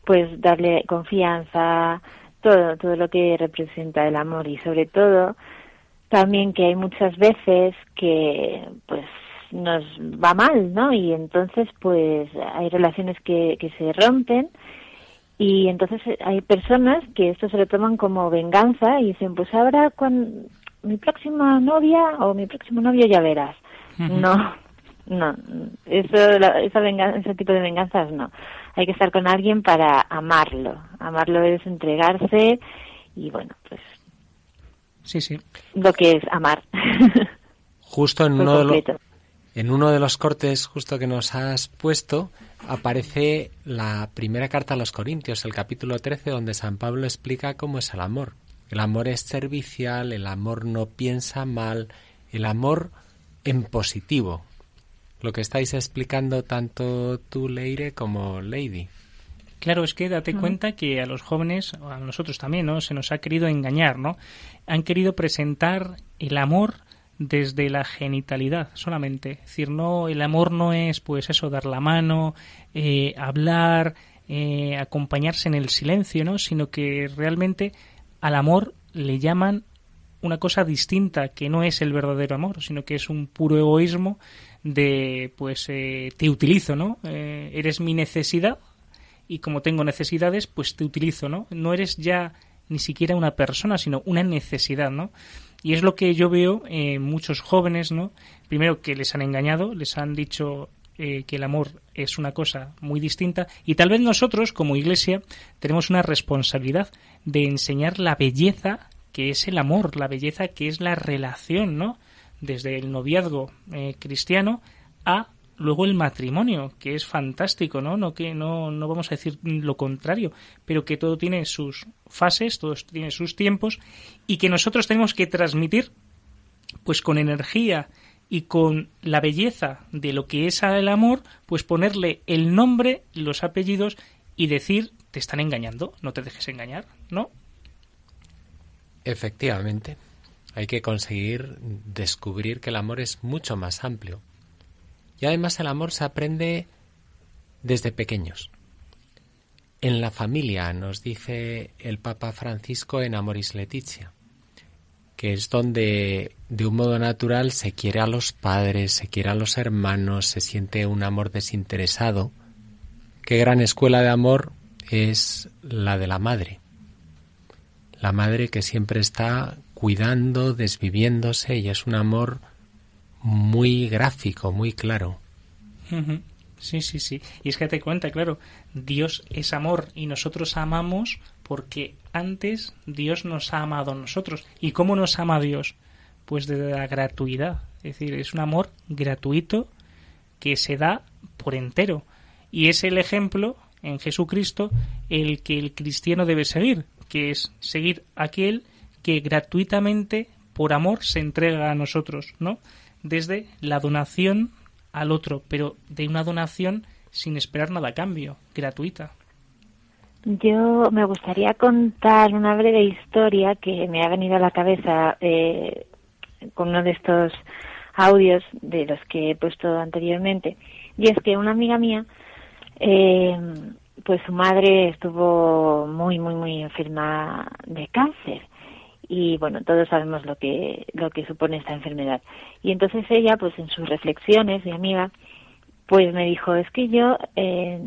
pues darle confianza, todo, todo lo que representa el amor y sobre todo también que hay muchas veces que pues nos va mal, ¿no? Y entonces pues hay relaciones que, que se rompen y entonces eh, hay personas que esto se lo toman como venganza y dicen, pues ahora con mi próxima novia o mi próximo novio ya verás. No, no, eso, esa venganza, ese tipo de venganzas no. Hay que estar con alguien para amarlo. Amarlo es entregarse y bueno, pues. Sí, sí. Lo que es amar. *laughs* Justo en uno, de los, en uno de los cortes justo que nos has puesto, aparece la primera carta a los Corintios, el capítulo 13, donde San Pablo explica cómo es el amor. El amor es servicial, el amor no piensa mal, el amor en positivo. Lo que estáis explicando tanto tú, Leire, como Lady. Claro, es que date cuenta que a los jóvenes, a nosotros también, ¿no? Se nos ha querido engañar, ¿no? Han querido presentar el amor desde la genitalidad solamente. Es decir, no, el amor no es, pues eso, dar la mano, eh, hablar, eh, acompañarse en el silencio, ¿no? Sino que realmente al amor le llaman una cosa distinta, que no es el verdadero amor, sino que es un puro egoísmo de, pues, eh, te utilizo, ¿no? eres mi necesidad y como tengo necesidades, pues te utilizo, ¿no? No eres ya ni siquiera una persona, sino una necesidad, ¿no? Y es lo que yo veo en muchos jóvenes, ¿no? Primero que les han engañado, les han dicho eh, que el amor es una cosa muy distinta y tal vez nosotros como iglesia tenemos una responsabilidad de enseñar la belleza que es el amor, la belleza que es la relación, ¿no? Desde el noviazgo eh, cristiano a luego el matrimonio, que es fantástico, ¿no? No que no, no vamos a decir lo contrario, pero que todo tiene sus fases, todo tiene sus tiempos y que nosotros tenemos que transmitir pues con energía y con la belleza de lo que es el amor, pues ponerle el nombre, los apellidos y decir te están engañando, no te dejes engañar, ¿no? Efectivamente, hay que conseguir descubrir que el amor es mucho más amplio. Y además el amor se aprende desde pequeños. En la familia, nos dice el Papa Francisco en Amoris Leticia, que es donde de un modo natural se quiere a los padres, se quiere a los hermanos, se siente un amor desinteresado. Qué gran escuela de amor es la de la madre la madre que siempre está cuidando, desviviéndose y es un amor muy gráfico, muy claro. Sí, sí, sí. Y es que te cuenta, claro, Dios es amor y nosotros amamos porque antes Dios nos ha amado a nosotros. ¿Y cómo nos ama Dios? Pues de la gratuidad. Es decir, es un amor gratuito que se da por entero. Y es el ejemplo en Jesucristo el que el cristiano debe seguir que es seguir aquel que gratuitamente, por amor, se entrega a nosotros, ¿no? Desde la donación al otro, pero de una donación sin esperar nada a cambio, gratuita. Yo me gustaría contar una breve historia que me ha venido a la cabeza eh, con uno de estos audios de los que he puesto anteriormente. Y es que una amiga mía eh, pues su madre estuvo muy, muy, muy enferma de cáncer y bueno, todos sabemos lo que, lo que supone esta enfermedad. Y entonces ella, pues en sus reflexiones, mi amiga, pues me dijo, es que yo eh,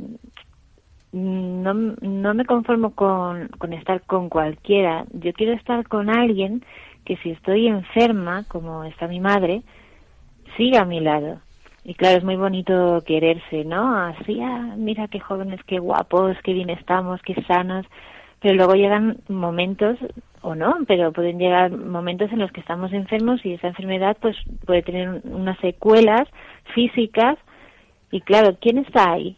no, no me conformo con, con estar con cualquiera, yo quiero estar con alguien que si estoy enferma, como está mi madre, siga a mi lado y claro, es muy bonito quererse, ¿no? Así, ah, mira qué jóvenes, qué guapos, qué bien estamos, qué sanos. Pero luego llegan momentos, o no, pero pueden llegar momentos en los que estamos enfermos y esa enfermedad pues puede tener unas secuelas físicas. Y claro, ¿quién está ahí?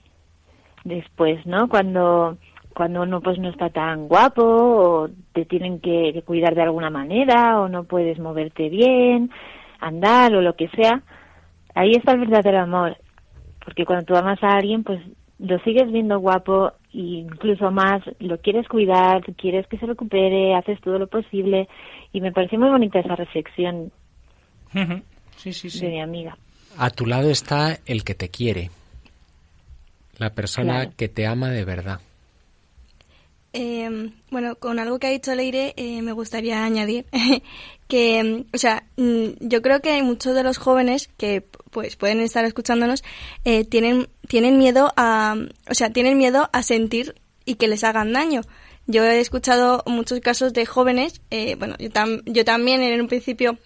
Después, ¿no? Cuando cuando uno pues no está tan guapo o te tienen que cuidar de alguna manera o no puedes moverte bien, andar o lo que sea, Ahí está el verdadero amor, porque cuando tú amas a alguien, pues lo sigues viendo guapo e incluso más, lo quieres cuidar, quieres que se recupere, haces todo lo posible y me pareció muy bonita esa reflexión sí, sí, sí. de mi amiga. A tu lado está el que te quiere, la persona que te ama de verdad. Eh, bueno, con algo que ha dicho Leire, eh, me gustaría *laughs* añadir *laughs* que, o sea, mm, yo creo que hay muchos de los jóvenes que pues pueden estar escuchándonos eh, tienen tienen miedo a, o sea, tienen miedo a sentir y que les hagan daño. Yo he escuchado muchos casos de jóvenes, eh, bueno, yo, yo también en un principio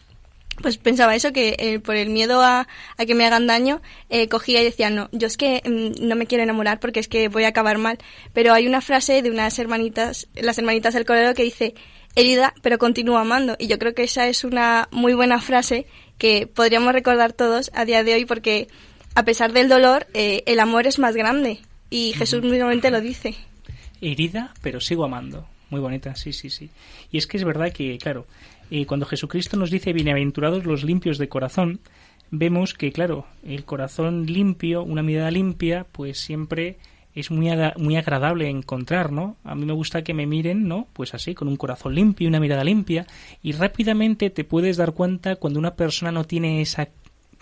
pues pensaba eso, que eh, por el miedo a, a, que me hagan daño, eh, cogía y decía, no, yo es que mm, no me quiero enamorar porque es que voy a acabar mal. Pero hay una frase de unas hermanitas, las hermanitas del colero, que dice, herida, pero continúa amando. Y yo creo que esa es una muy buena frase que podríamos recordar todos a día de hoy porque a pesar del dolor, eh, el amor es más grande. Y Jesús mismamente lo dice. Herida, pero sigo amando. Muy bonita, sí, sí, sí. Y es que es verdad que, claro, y cuando Jesucristo nos dice bienaventurados los limpios de corazón, vemos que, claro, el corazón limpio, una mirada limpia, pues siempre es muy, muy agradable encontrar, ¿no? A mí me gusta que me miren, ¿no? Pues así, con un corazón limpio, una mirada limpia, y rápidamente te puedes dar cuenta cuando una persona no tiene esa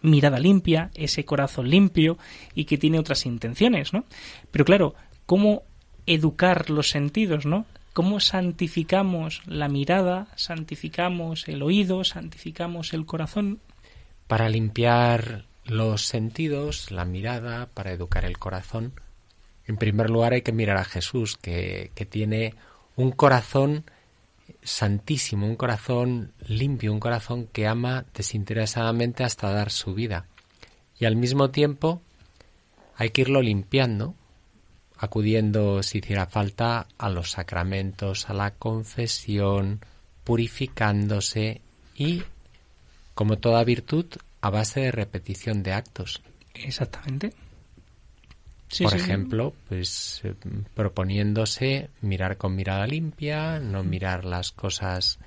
mirada limpia, ese corazón limpio y que tiene otras intenciones, ¿no? Pero claro, ¿cómo educar los sentidos, ¿no? cómo santificamos la mirada, santificamos el oído, santificamos el corazón. Para limpiar los sentidos, la mirada, para educar el corazón, en primer lugar hay que mirar a Jesús, que, que tiene un corazón santísimo, un corazón limpio, un corazón que ama desinteresadamente hasta dar su vida. Y al mismo tiempo hay que irlo limpiando, acudiendo, si hiciera falta, a los sacramentos, a la confesión, purificándose y, como toda virtud, a base de repetición de actos. Exactamente. Por ejemplo, pues eh, proponiéndose mirar con mirada limpia, no mirar las cosas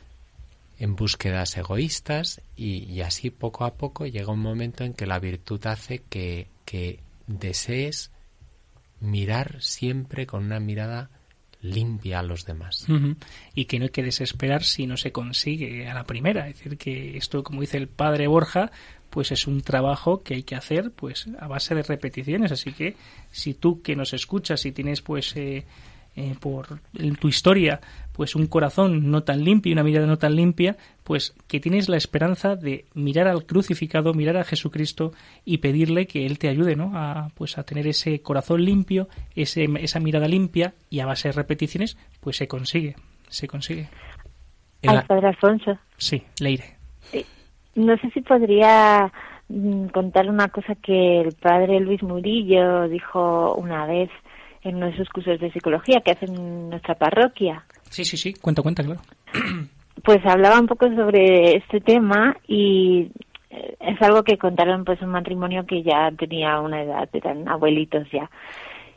en búsquedas egoístas y, así poco a poco llega un momento en que la virtud hace que, que desees mirar siempre con una mirada limpia a los demás. Y que no hay que desesperar si no se consigue a la primera. Es decir, que esto, como dice el padre Borja, pues es un trabajo que hay que hacer pues a base de repeticiones. Así que si tú que nos escuchas y tienes pues eh, eh, por tu historia pues un corazón no tan limpio y una mirada no tan limpia, pues que tienes la esperanza de mirar al crucificado, mirar a Jesucristo y pedirle que Él te ayude, ¿no? A, pues a tener ese corazón limpio, ese, esa mirada limpia y a base de repeticiones, pues se consigue, se consigue. Al Padre Alfonso. Sí, Leire. No sé si podría mm, contar una cosa que el Padre Luis Murillo dijo una vez en uno de sus cursos de psicología que hacen en nuestra parroquia. Sí, sí, sí, cuenta, cuenta, claro. *clears throat* Pues hablaba un poco sobre este tema y eh, es algo que contaron pues un matrimonio que ya tenía una edad, eran abuelitos ya.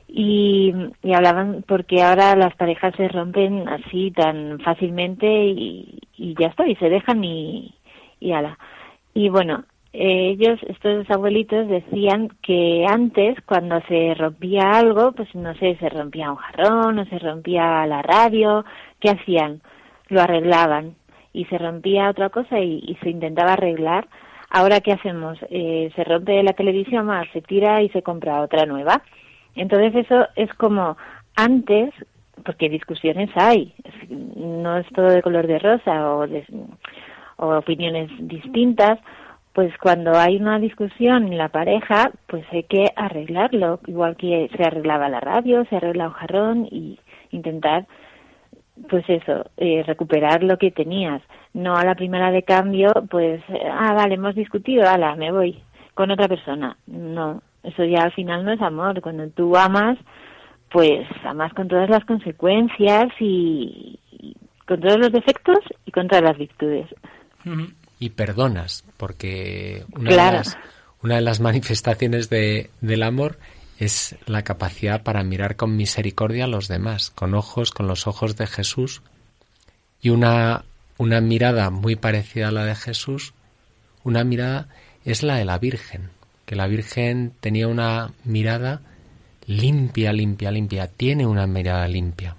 Y, y hablaban porque ahora las parejas se rompen así tan fácilmente y, y ya está, y se dejan y, y ala. Y bueno, ellos, estos abuelitos, decían que antes, cuando se rompía algo, pues no sé, se rompía un jarrón o se rompía la radio, ¿qué hacían? Lo arreglaban. Y se rompía otra cosa y, se intentaba arreglar. Ahora, ¿qué hacemos? Eh, se rompe la televisión, más se tira y se compra otra nueva. Entonces, eso es como antes, porque discusiones hay, no es todo de color de rosa o, o opiniones distintas, pues cuando hay una discusión en la pareja, pues hay que arreglarlo, igual que se arreglaba la radio, se arregla un jarrón y intentar, pues eso, eh, recuperar lo que tenías. No a la primera de cambio, pues, ah, vale, hemos discutido, ala, me voy con otra persona. No, eso ya al final no es amor. Cuando tú amas, pues amas con todas las consecuencias y, con todos los defectos y con todas las virtudes y perdonas, porque una, de, las, una de las manifestaciones de, del amor es la capacidad para mirar con misericordia a los demás, con ojos, con los ojos de Jesús, y una, una mirada muy parecida a la de Jesús, una mirada es la de la Virgen, que la Virgen tenía una mirada limpia, limpia, limpia, tiene una mirada limpia,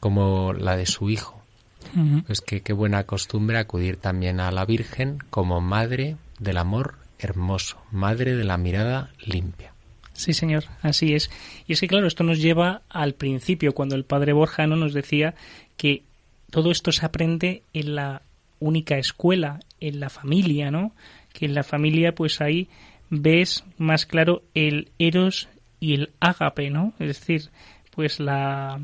como la de su Hijo. Pues que qué buena costumbre acudir también a la Virgen como madre del amor hermoso, madre de la mirada limpia. Sí, señor, así es. Y es que, claro, esto nos lleva al principio, cuando el padre Borja nos decía que todo esto se aprende en la única escuela, en la familia, ¿no? Que en la familia, pues ahí ves más claro el eros y el ágape, ¿no? Es decir, pues la,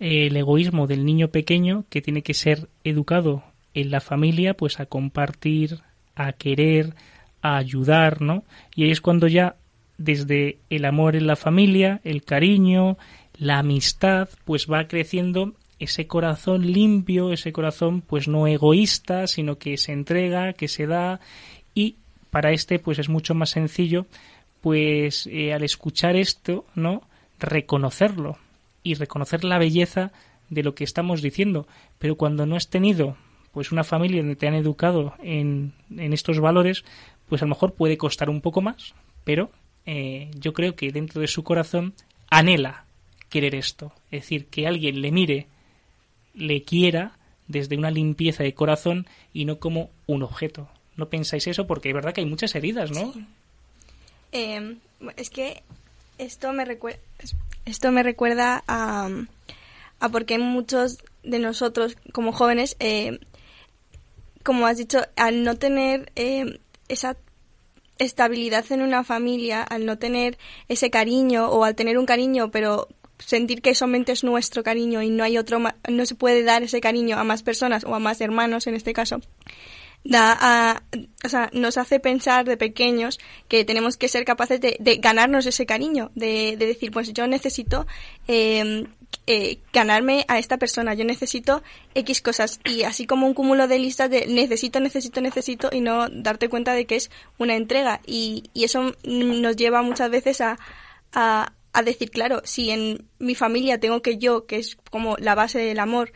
el egoísmo del niño pequeño que tiene que ser educado en la familia pues a compartir, a querer, a ayudar, ¿no? Y ahí es cuando ya desde el amor en la familia, el cariño, la amistad, pues va creciendo ese corazón limpio, ese corazón pues no egoísta, sino que se entrega, que se da y para este pues es mucho más sencillo pues eh, al escuchar esto, ¿no? reconocerlo, y reconocer la belleza de lo que estamos diciendo. Pero cuando no has tenido pues una familia donde te han educado en, en estos valores, pues a lo mejor puede costar un poco más, pero eh, yo creo que dentro de su corazón anhela querer esto. Es decir, que alguien le mire, le quiera desde una limpieza de corazón y no como un objeto. ¿No pensáis eso? Porque es verdad que hay muchas heridas, ¿no? Em, es que esto me recuerda esto me recuerda a, a porque muchos de nosotros como jóvenes, eh, como has dicho, al no tener eh, esa estabilidad en una familia, al no tener ese cariño o al tener un cariño pero sentir que solamente es nuestro cariño y no hay otro, no se puede dar ese cariño a más personas o a más hermanos en este caso, da a, o sea, nos hace pensar de pequeños que tenemos que ser capaces de, ganarnos ese cariño, de, decir, pues yo necesito em, eh, ganarme a esta persona, yo necesito X cosas. Y así como un cúmulo de listas de necesito, necesito, necesito y no darte cuenta de que es una entrega. Y, y eso nos lleva muchas veces a, a, a decir, claro, si en mi familia tengo que yo, que es como la base del amor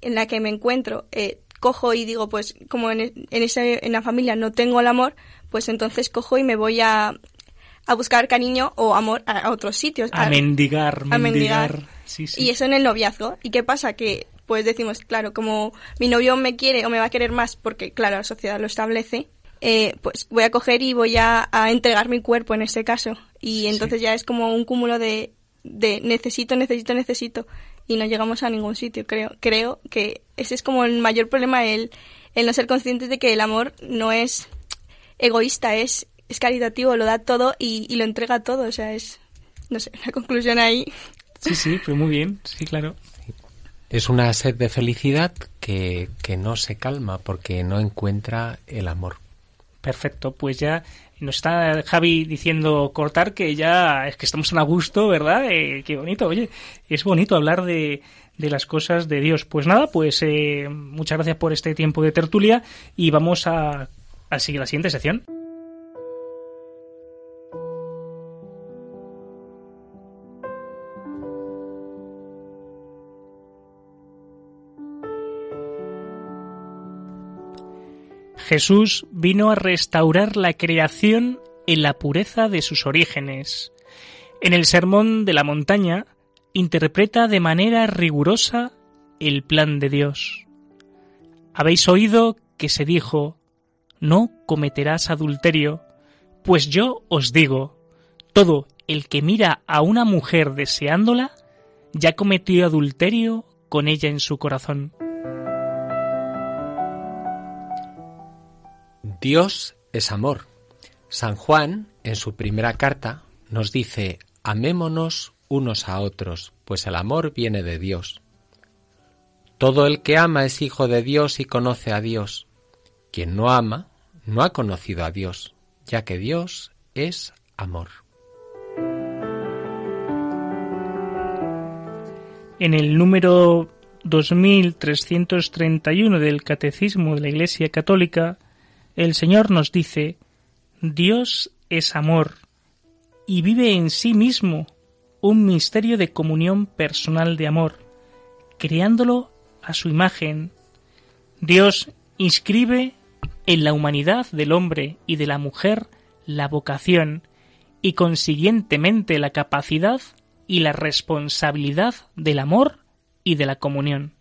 en la que me encuentro, eh, cojo y digo, pues como en, en, ese, en la familia no tengo el amor, pues entonces cojo y me voy a, a buscar cariño o amor a, otros sitios. A, mendigar, a mendigar. Y eso en el noviazgo. ¿Y qué pasa? Que pues decimos, claro, como mi novio me quiere o me va a querer más porque, claro, la sociedad lo establece, eh, pues voy a coger y voy a, a, entregar mi cuerpo en ese caso. Y entonces ya es como un cúmulo de, de necesito, necesito, necesito y no llegamos a ningún sitio. Creo, creo que ese es como el mayor problema, el, el no ser conscientes de que el amor no es egoísta, es, es caritativo, lo da todo y, lo entrega todo. O sea, es, no sé, la conclusión ahí. Sí, sí, pero muy bien, sí, claro. Es una sed de felicidad que, que no se calma porque no encuentra el amor. Perfecto, pues ya nos está Javi diciendo cortar que ya es que estamos en a gusto, ¿verdad? Eh, qué bonito, oye, es bonito hablar de, de las cosas de Dios. Pues nada, pues eh, muchas gracias por este tiempo de tertulia y vamos a, a seguir la siguiente sección. Jesús vino a restaurar la creación en la pureza de sus orígenes. En el Sermón de la Montaña interpreta de manera rigurosa el plan de Dios. Habéis oído que se dijo, no cometerás adulterio, pues yo os digo, todo el que mira a una mujer deseándola, ya cometió adulterio con ella en su corazón. Dios es amor. San Juan, en su primera carta, nos dice, amémonos unos a otros, pues el amor viene de Dios. Todo el que ama es hijo de Dios y conoce a Dios. Quien no ama, no ha conocido a Dios, ya que Dios es amor. En el número 2331 del Catecismo de la Iglesia Católica el Señor nos dice, Dios es amor y vive en sí mismo un misterio de comunión personal de amor, creándolo a su imagen. Dios inscribe en la humanidad del hombre y de la mujer la vocación y consiguientemente la capacidad y la responsabilidad del amor y de la comunión.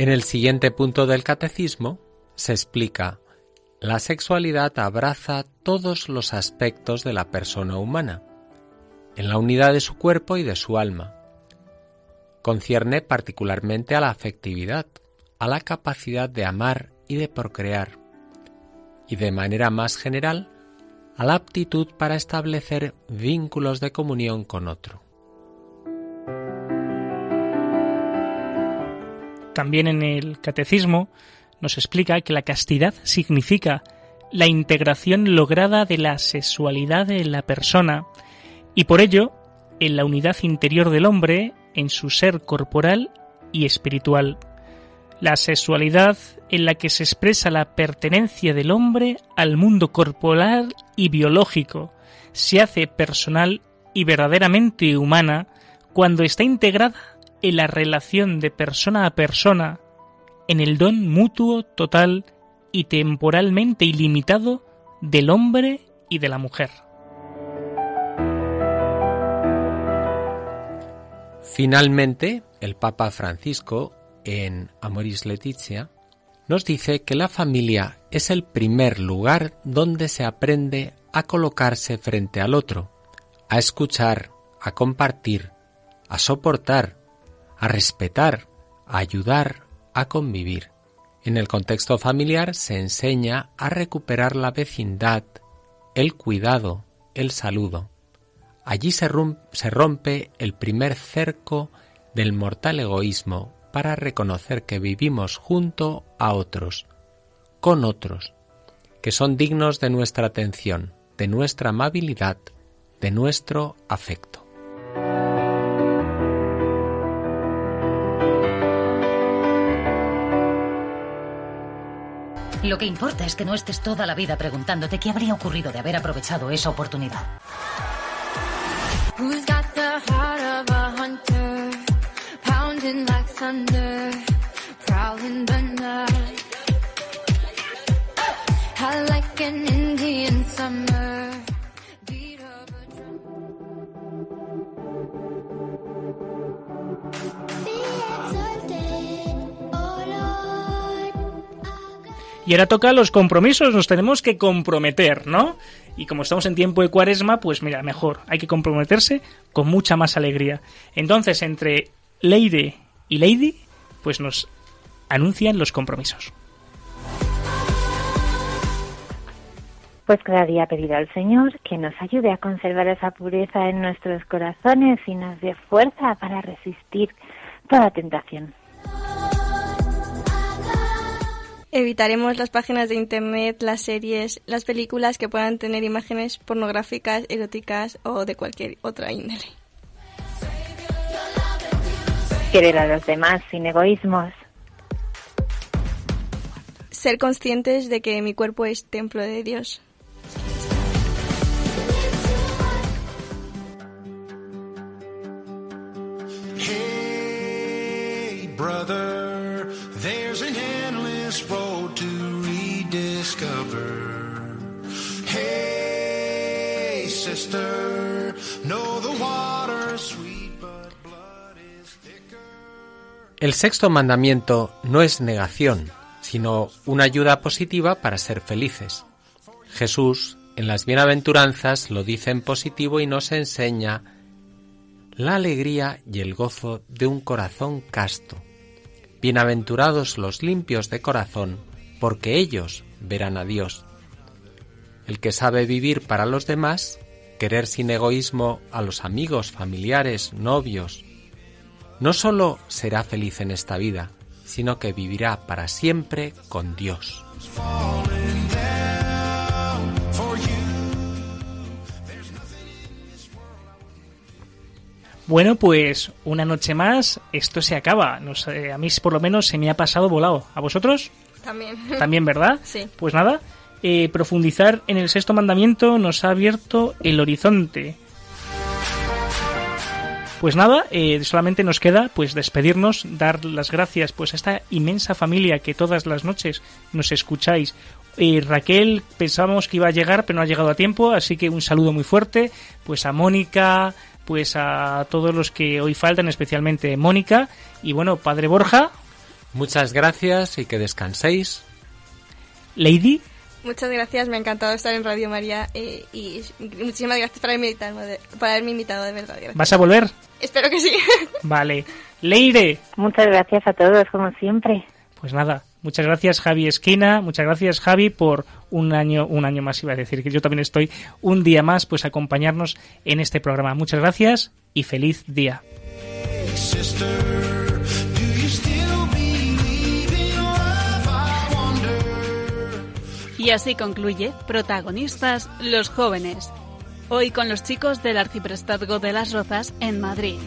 En el siguiente punto del catecismo se explica la sexualidad abraza todos los aspectos de la persona humana, en la unidad de su cuerpo y de su alma. Concierne particularmente a la afectividad, a la capacidad de amar y de procrear, y de manera más general, a la aptitud para establecer vínculos de comunión con otro. También en el Catecismo nos explica que la castidad significa la integración lograda de la sexualidad en la persona y por ello en la unidad interior del hombre en su ser corporal y espiritual. La sexualidad en la que se expresa la pertenencia del hombre al mundo corporal y biológico se hace personal y verdaderamente humana cuando está integrada en la relación de persona a persona, en el don mutuo, total y temporalmente ilimitado del hombre y de la mujer. Finalmente, el Papa Francisco, en Amoris Laetitia, nos dice que la familia es el primer lugar donde se aprende a colocarse frente al otro, a escuchar, a compartir, a soportar, a respetar, a ayudar, a convivir. En el contexto familiar se enseña a recuperar la vecindad el cuidado, el saludo. Allí se, se rompe el primer cerco del mortal egoísmo para reconocer que vivimos junto a otros, con otros, que son dignos de nuestra atención, de nuestra amabilidad, de nuestro afecto. Lo que importa es que no estés toda la vida preguntándote qué habría ocurrido de haber aprovechado esa oportunidad. Y ahora toca los compromisos, nos tenemos que comprometer, ¿no? Y como estamos en tiempo de cuaresma, pues mira, mejor, hay que comprometerse con mucha más alegría. Entonces, entre Leire y Lady, pues nos anuncian los compromisos. Pues cada día pedir al Señor que nos ayude a conservar esa pureza en nuestros corazones y nos dé fuerza para resistir toda tentación. Evitaremos las páginas de internet, las series, las películas que puedan tener imágenes pornográficas, eróticas o de cualquier otra índole. Querer a los demás sin egoísmos. Ser conscientes de que mi cuerpo es templo de Dios. El sexto mandamiento no es negación, sino una ayuda positiva para ser felices. Jesús, en las bienaventuranzas, lo dice en positivo y nos enseña la alegría y el gozo de un corazón casto. Bienaventurados los limpios de corazón, porque ellos verán a Dios. El que sabe vivir para los demás, querer sin egoísmo a los amigos, familiares, novios, no solo será feliz en esta vida, sino que vivirá para siempre con Dios. Bueno, pues una noche más, esto se acaba. a mí por lo menos se me ha pasado volado. ¿A vosotros? También. *laughs* También, ¿verdad? *laughs* Sí. Pues nada, eh, profundizar en el sexto mandamiento nos ha abierto el horizonte. Pues nada, eh, solamente nos queda pues despedirnos, dar las gracias pues a esta inmensa familia que todas las noches nos escucháis. Eh, Raquel pensamos que iba a llegar, pero no ha llegado a tiempo, así que un saludo muy fuerte, pues a Mónica, pues a todos los que hoy faltan, especialmente Mónica y bueno, Padre Borja. Muchas gracias y que descanséis. Lady. Muchas gracias, me ha encantado estar en Radio María eh, y muchísimas gracias por haberme invitado, por haberme invitado de verdad. ¿Vas a volver? Espero que sí. *laughs* Vale. Leire. Muchas gracias a todos, como siempre. Pues nada, muchas gracias Javi Esquina, muchas gracias Javi por un año, un año más iba a decir que yo también estoy un día más pues acompañarnos en este programa. Muchas gracias y feliz día. Y así concluye Protagonistas los jóvenes. Hoy con los chicos del Arciprestazgo de las Rozas en Madrid.